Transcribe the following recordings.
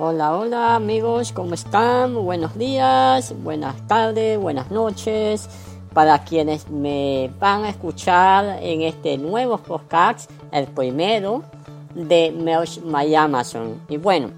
Hola, hola amigos, ¿cómo están? Buenos días, buenas tardes, buenas noches. Para quienes me van a escuchar en este nuevo podcast, el primero de Merch My Amazon. Y bueno,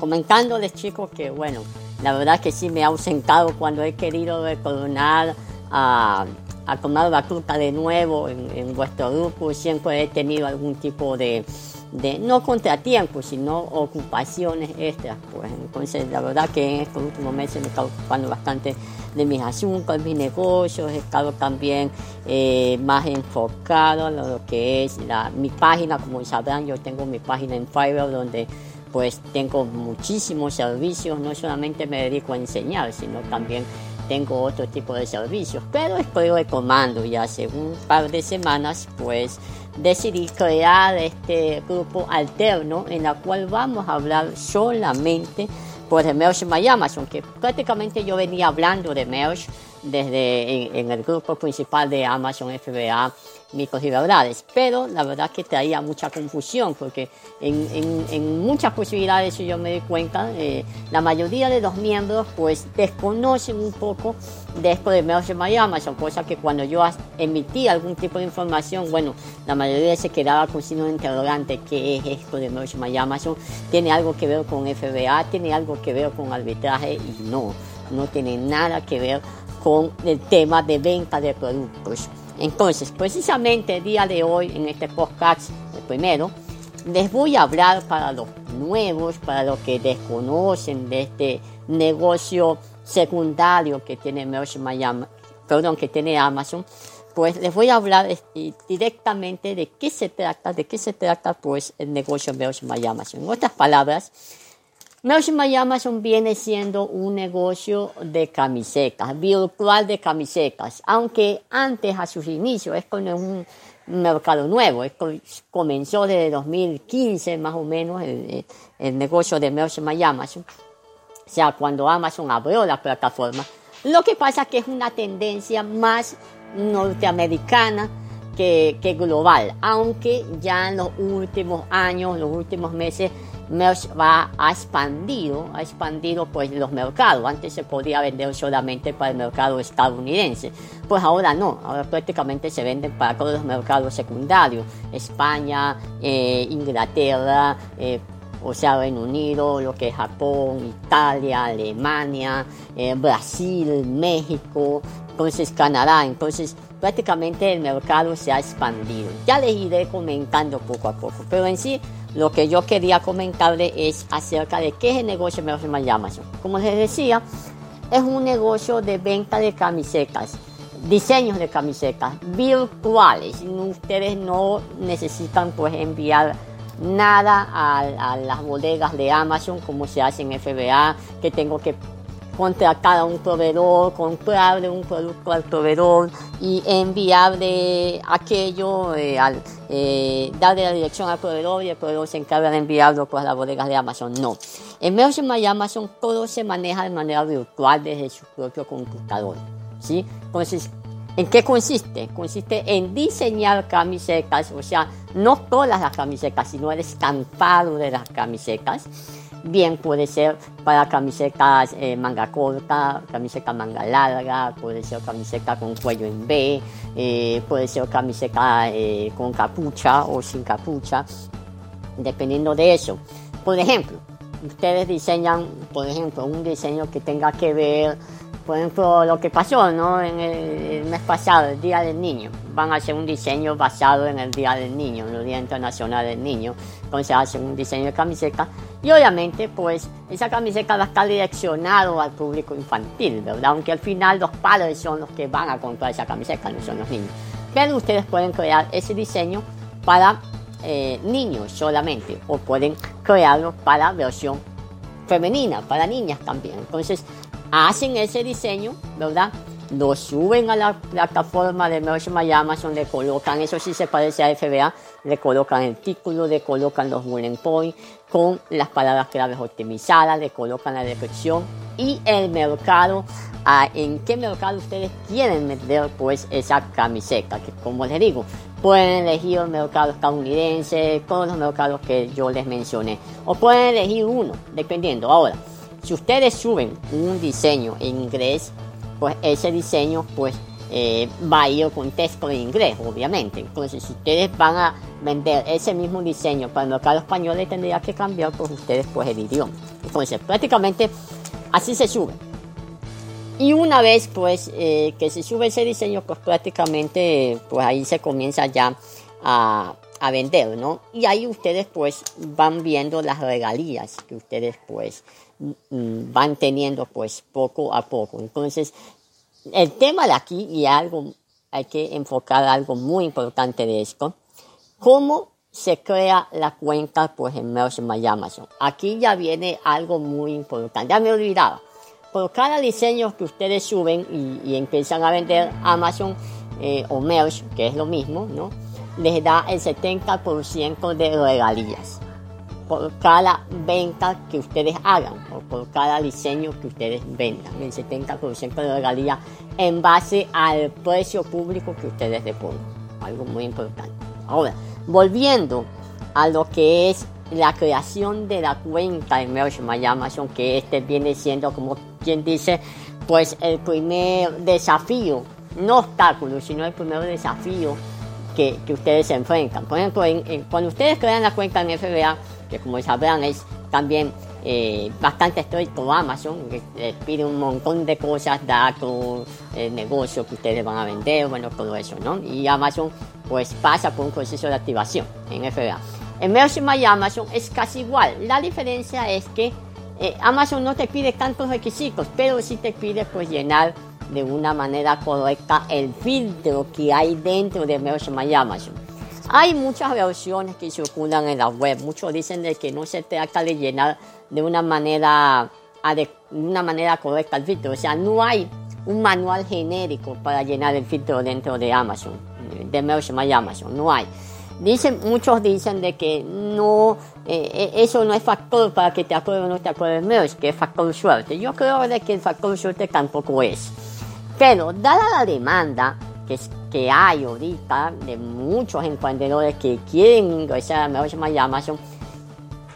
comentándoles chicos que bueno, la verdad que sí me he ausentado cuando he querido retornar a, a tomar batuta de nuevo en, en vuestro grupo. Siempre he tenido algún tipo de, de no contratiempos, sino ocupaciones extras. Pues. Entonces la verdad que en estos últimos meses me he estado ocupando bastante de mis asuntos, mis negocios, he estado también eh, más enfocado en lo que es la, mi página, como sabrán, yo tengo mi página en Fiverr donde pues tengo muchísimos servicios, no solamente me dedico a enseñar, sino también tengo otro tipo de servicios, pero estoy retomando y hace un par de semanas pues decidí crear este grupo alterno en la cual vamos a hablar solamente por el Merch My Amazon, que prácticamente yo venía hablando de Merch desde en el grupo principal de Amazon FBA microfibrales, pero la verdad que traía mucha confusión porque en, en, en muchas posibilidades yo me di cuenta, eh, la mayoría de los miembros pues desconocen un poco de esto de My Amazon, cosa que cuando yo emití algún tipo de información, bueno, la mayoría se quedaba con signo de interrogante, ¿qué es esto de Amazon? ¿Tiene algo que ver con FBA? ¿Tiene algo que ver con arbitraje? Y no, no tiene nada que ver con el tema de venta de productos. Entonces, precisamente el día de hoy, en este podcast, el primero, les voy a hablar para los nuevos, para los que desconocen de este negocio secundario que tiene Miami, perdón, que tiene Amazon, pues les voy a hablar directamente de qué se trata, de qué se trata pues el negocio Merch Amazon. En otras palabras, Amazon viene siendo un negocio de camisetas, virtual de camisetas, aunque antes a sus inicios es con un mercado nuevo, es comenzó desde 2015 más o menos el, negocio de Amazon, o sea, cuando Amazon abrió la plataforma. Lo que pasa es que es una tendencia más norteamericana que, global, aunque ya en los últimos años, los últimos meses, Merch va, ha expandido, ha expandido pues los mercados. Antes se podía vender solamente para el mercado estadounidense, pues ahora no, ahora prácticamente se venden para todos los mercados secundarios, España, eh, Inglaterra, eh, o sea, Reino Unido, lo que es Japón, Italia, Alemania, eh, Brasil, México, entonces Canadá, entonces prácticamente el mercado se ha expandido. Ya les iré comentando poco a poco, pero en sí lo que yo quería comentarles es acerca de qué es el negocio de Amazon. Como les decía, es un negocio de venta de camisetas, diseños de camisetas virtuales. Ustedes no necesitan pues enviar nada a, a, las bodegas de Amazon como se hace en FBA, que tengo que contratar a un proveedor, comprarle un producto al proveedor y enviarle aquello, eh, al, eh, darle la dirección al proveedor y el proveedor se encarga de enviarlo a las bodegas de Amazon. No. En Merchant y Amazon todo se maneja de manera virtual desde su propio computador. ¿sí? Entonces, ¿En qué consiste? Consiste en diseñar camisetas, o sea, no todas las camisetas, sino el estampado de las camisetas. Bien puede ser para camisetas eh, manga corta, camiseta manga larga, puede ser camiseta con cuello en B, eh, puede ser camiseta eh, con capucha o sin capucha, dependiendo de eso. Por ejemplo, ustedes diseñan, por ejemplo, un diseño que tenga que ver por ejemplo, lo que pasó ¿no? en el, mes pasado, el Día del Niño. Van a hacer un diseño basado en el Día del Niño, en el Día Internacional del Niño. Entonces hacen un diseño de camiseta y obviamente pues esa camiseta va a estar direccionado al público infantil, ¿verdad? Aunque al final los padres son los que van a comprar esa camiseta, no son los niños. Pero ustedes pueden crear ese diseño para eh, niños solamente o pueden crearlo para versión femenina, para niñas también. Entonces hacen ese diseño, ¿verdad? Lo suben a la plataforma de Merchant Amazon, le colocan, eso sí se parece a FBA, le colocan el título, le colocan los bullet points con las palabras claves optimizadas, le colocan la descripción y el mercado, en qué mercado ustedes quieren meter pues esa camiseta, que como les digo, pueden elegir el mercado estadounidense, todos los mercados que yo les mencioné, o pueden elegir uno, dependiendo. Ahora, si ustedes suben un diseño en inglés, pues ese diseño pues eh, va a ir con texto en inglés, obviamente. Entonces, si ustedes van a vender ese mismo diseño para el mercado español, tendría que cambiar por pues, ustedes pues el idioma. Entonces, prácticamente así se sube. Y una vez pues eh, que se sube ese diseño, pues prácticamente pues ahí se comienza ya a, a vender, ¿no? Y ahí ustedes pues van viendo las regalías que ustedes pues Mm, van teniendo pues poco a poco. Entonces, el tema de aquí y algo, hay que enfocar algo muy importante de esto, cómo se crea la cuenta pues en My Amazon. Aquí ya viene algo muy importante, ya me olvidaba. Por cada diseño que ustedes suben y, empiezan a vender Amazon eh, o Merch, que es lo mismo, ¿no? Les da el 70% de regalías por cada venta que ustedes hagan o por cada diseño que ustedes vendan, el 70% de regalía en base al precio público que ustedes le pongan. Algo muy importante. Ahora, volviendo a lo que es la creación de la cuenta en My Amazon, que este viene siendo, como quien dice, pues el primer desafío, no obstáculo, sino el primer desafío que, ustedes se enfrentan. Por ejemplo, cuando ustedes crean la cuenta en FBA, que como sabrán es también eh, bastante estricto Amazon, les pide un montón de cosas, datos, eh, negocio que ustedes van a vender, bueno, todo eso, ¿no? Y Amazon pues pasa por un proceso de activación en FBA. En My Amazon es casi igual. La diferencia es que eh, Amazon no te pide tantos requisitos, pero sí te pide pues llenar de una manera correcta el filtro que hay dentro de My Amazon. Hay muchas versiones que circulan en la web. Muchos dicen de que no se trata de llenar de una manera, de una manera correcta el filtro. O sea, no hay un manual genérico para llenar el filtro dentro de Amazon, de My Amazon. No hay. Dicen, muchos dicen de que no, eh, eh, eso no es factor para que te acuerdes o no te acuerdes Merch, que es factor suerte. Yo creo de que el factor suerte tampoco es. Pero, dada la demanda, que, que hay ahorita de muchos emprendedores que quieren ingresar a Amazon,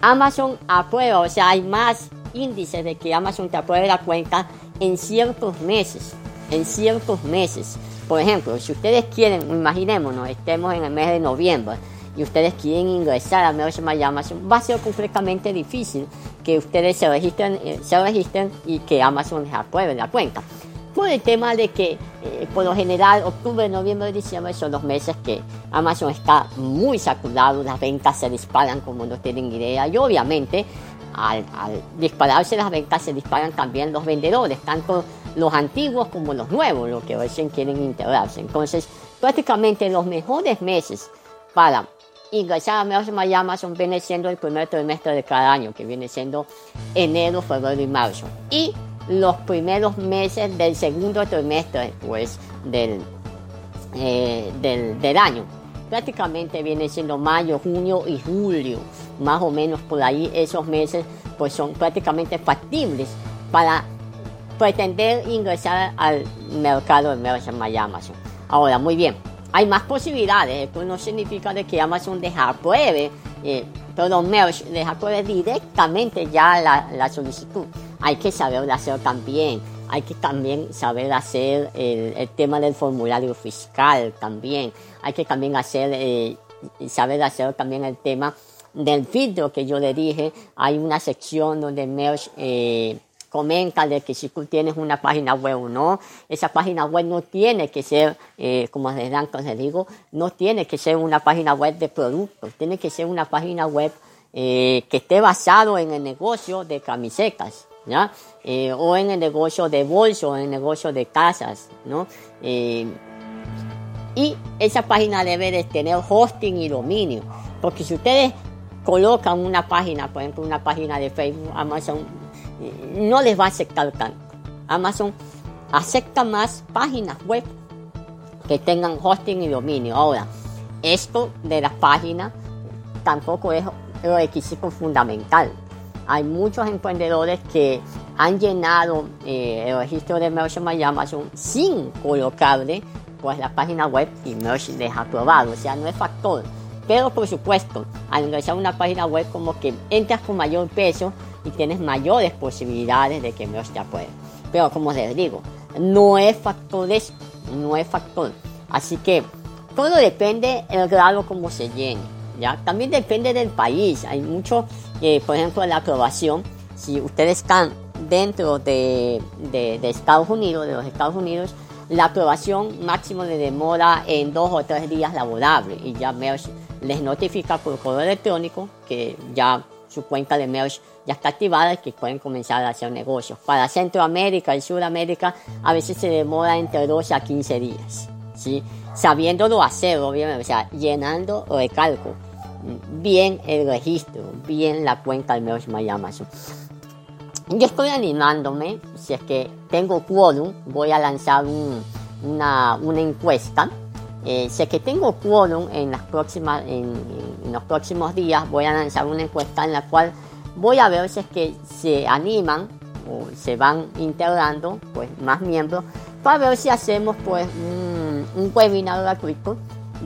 Amazon aprueba, o sea, hay más índices de que Amazon te apruebe la cuenta en ciertos meses, en ciertos meses. Por ejemplo, si ustedes quieren, imaginémonos, estemos en el mes de noviembre y ustedes quieren ingresar a Amazon, va a ser completamente difícil que ustedes se registren, eh, se registren y que Amazon les apruebe la cuenta por el tema de que eh, por lo general octubre, noviembre, diciembre son los meses que Amazon está muy saturado, las ventas se disparan como no tienen idea y obviamente al, dispararse las ventas se disparan también los vendedores, tanto los antiguos como los nuevos, los que recién quieren integrarse. Entonces prácticamente los mejores meses para ingresar a Amazon viene siendo el primer trimestre de cada año, que viene siendo enero, febrero y marzo. Y los primeros meses del segundo trimestre pues, del, eh, del, del año. Prácticamente viene siendo mayo, junio y julio. Más o menos por ahí esos meses pues son prácticamente factibles para pretender ingresar al mercado de merchandise Amazon. Ahora, muy bien, hay más posibilidades. Esto no significa de que Amazon deja pruebe, eh, perdón, Merch deja pruebe directamente ya la, la solicitud. Hay que saber hacer también. Hay que también saber hacer el, tema del formulario fiscal también. Hay que también hacer, eh, saber hacer también el tema del filtro que yo le dije. Hay una sección donde Merch eh, comenta de que si tú tienes una página web o no, esa página web no tiene que ser, eh, como les dan, les digo, no tiene que ser una página web de productos, tiene que ser una página web que esté basado en el negocio de camisetas, Eh, o en el negocio de bolsos, o en el negocio de casas, ¿no? Eh, y esa página debe de tener hosting y dominio, porque si ustedes colocan una página, por ejemplo, una página de Facebook, Amazon no les va a aceptar tanto. Amazon acepta más páginas web que tengan hosting y dominio. Ahora, esto de las páginas tampoco es el requisito fundamental. Hay muchos emprendedores que han llenado eh, el registro de Merchant Amazon sin colocarle pues la página web y Merch les aprobado. O sea, no es factor. Pero por supuesto, al ingresar a una página web como que entras con mayor peso y tienes mayores posibilidades de que Merch te apruebe. Pero como les digo, no es factor eso, no es factor. Así que todo depende del grado como se llene. ¿ya? También depende del país. Hay mucho, eh, por ejemplo, la aprobación. Si ustedes están dentro de, de, de Estados Unidos, de los Estados Unidos, la aprobación máximo de demora en dos o tres días laborables y ya Merch les notifica por correo electrónico que ya su cuenta de Merch ya está activada y que pueden comenzar a hacer negocios. Para Centroamérica y Sudamérica a veces se demora entre 12 a 15 días, ¿sí? sabiéndolo hacer, obviamente, o sea, llenando recalco bien el registro, bien la cuenta de My Amazon. Yo estoy animándome, si es que tengo quórum, voy a lanzar un, una, una, encuesta. Eh, si es que tengo quórum en, en, los próximos días, voy a lanzar una encuesta en la cual voy a ver si es que se animan o se van integrando pues, más miembros para ver si hacemos pues, un, un webinar gratuito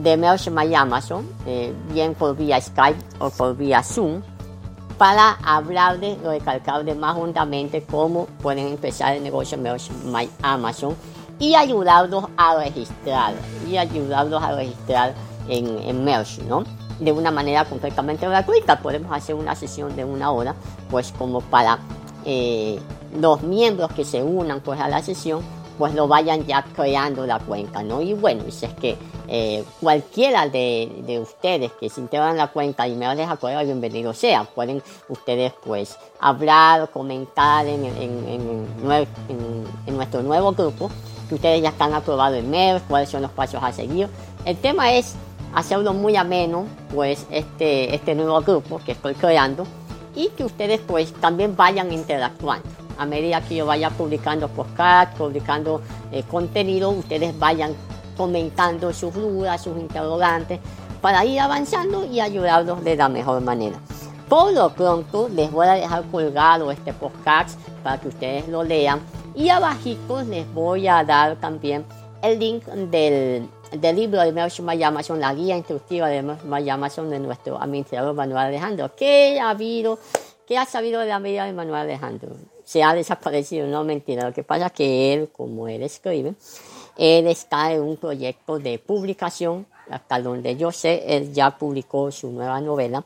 de Merch My Amazon, eh, bien por vía Skype o por vía Zoom para hablarles o recalcarles más hondamente cómo pueden empezar el negocio Merch My Amazon y ayudarlos a registrar y ayudarlos a registrar en, en Merch, ¿no? De una manera completamente gratuita. Podemos hacer una sesión de una hora, pues como para eh, los miembros que se unan pues a la sesión, pues lo vayan ya creando la cuenta, ¿no? Y bueno, si es que eh, cualquiera de, de, ustedes que se integran la cuenta y me deja prueba, bienvenido sea. Pueden ustedes pues hablar, comentar en, en, nuestro nuevo grupo que ustedes ya están aprobados en MER, cuáles son los pasos a seguir. El tema es hacerlo muy ameno, pues este, este nuevo grupo que estoy creando y que ustedes pues también vayan interactuando. A medida que yo vaya publicando podcast, publicando eh, contenido, ustedes vayan comentando sus dudas, sus interrogantes, para ir avanzando y ayudarlos de la mejor manera. Por lo pronto les voy a dejar colgado este podcast para que ustedes lo lean y abajito les voy a dar también el link del, del libro de Merch My Amazon, la guía instructiva de Merch My Amazon de nuestro administrador Manuel Alejandro. ¿Qué ha habido? ¿Qué ha sabido de la vida de Manuel Alejandro? Se ha desaparecido, no mentira. Lo que pasa es que él, como él escribe, él está en un proyecto de publicación, hasta donde yo sé, él ya publicó su nueva novela.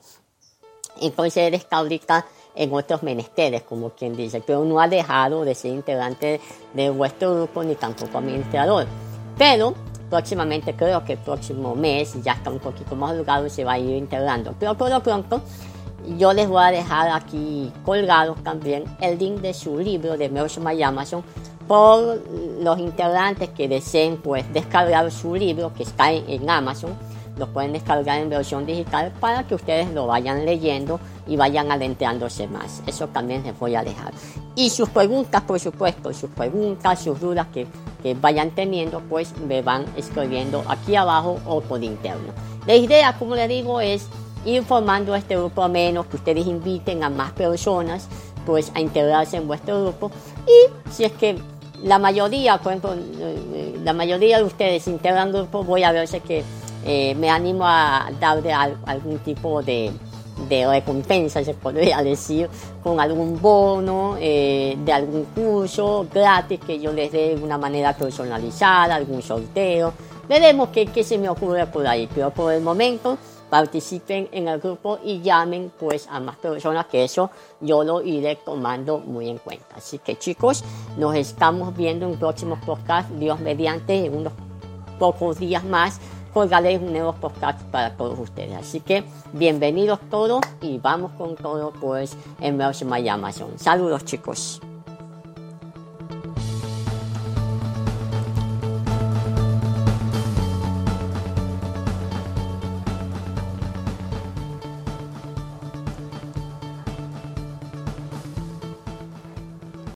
Entonces él está ahorita en otros menesteres, como quien dice, pero no ha dejado de ser integrante de vuestro grupo ni tampoco administrador. Pero próximamente, creo que el próximo mes, ya está un poquito más holgado se va a ir integrando. Pero por lo pronto, yo les voy a dejar aquí colgados también el link de su libro de Merch My Amazon por los integrantes que deseen pues descargar su libro que está en, en Amazon lo pueden descargar en versión digital para que ustedes lo vayan leyendo y vayan adentrándose más. Eso también les voy a dejar. Y sus preguntas, por supuesto, sus preguntas, sus dudas que, que vayan teniendo, pues me van escribiendo aquí abajo o por interno. La idea, como les digo, es ir formando este grupo menos, que ustedes inviten a más personas pues a integrarse en vuestro grupo y si es que la mayoría, por ejemplo, eh, la mayoría de ustedes integran grupo, voy a ver si es que eh, me animo a darle algún tipo de, de recompensa, se podría decir, con algún bono eh, de algún curso gratis que yo les dé de una manera personalizada, algún sorteo. Veremos qué, qué se me ocurre por ahí, pero por el momento participen en el grupo y llamen pues a más personas que eso yo lo iré tomando muy en cuenta. Así que chicos, nos estamos viendo en próximos podcasts, Dios mediante, en unos pocos días más colgaré un nuevo podcast para todos ustedes. Así que bienvenidos todos y vamos con todo pues en Mercy My Amazon. Saludos chicos.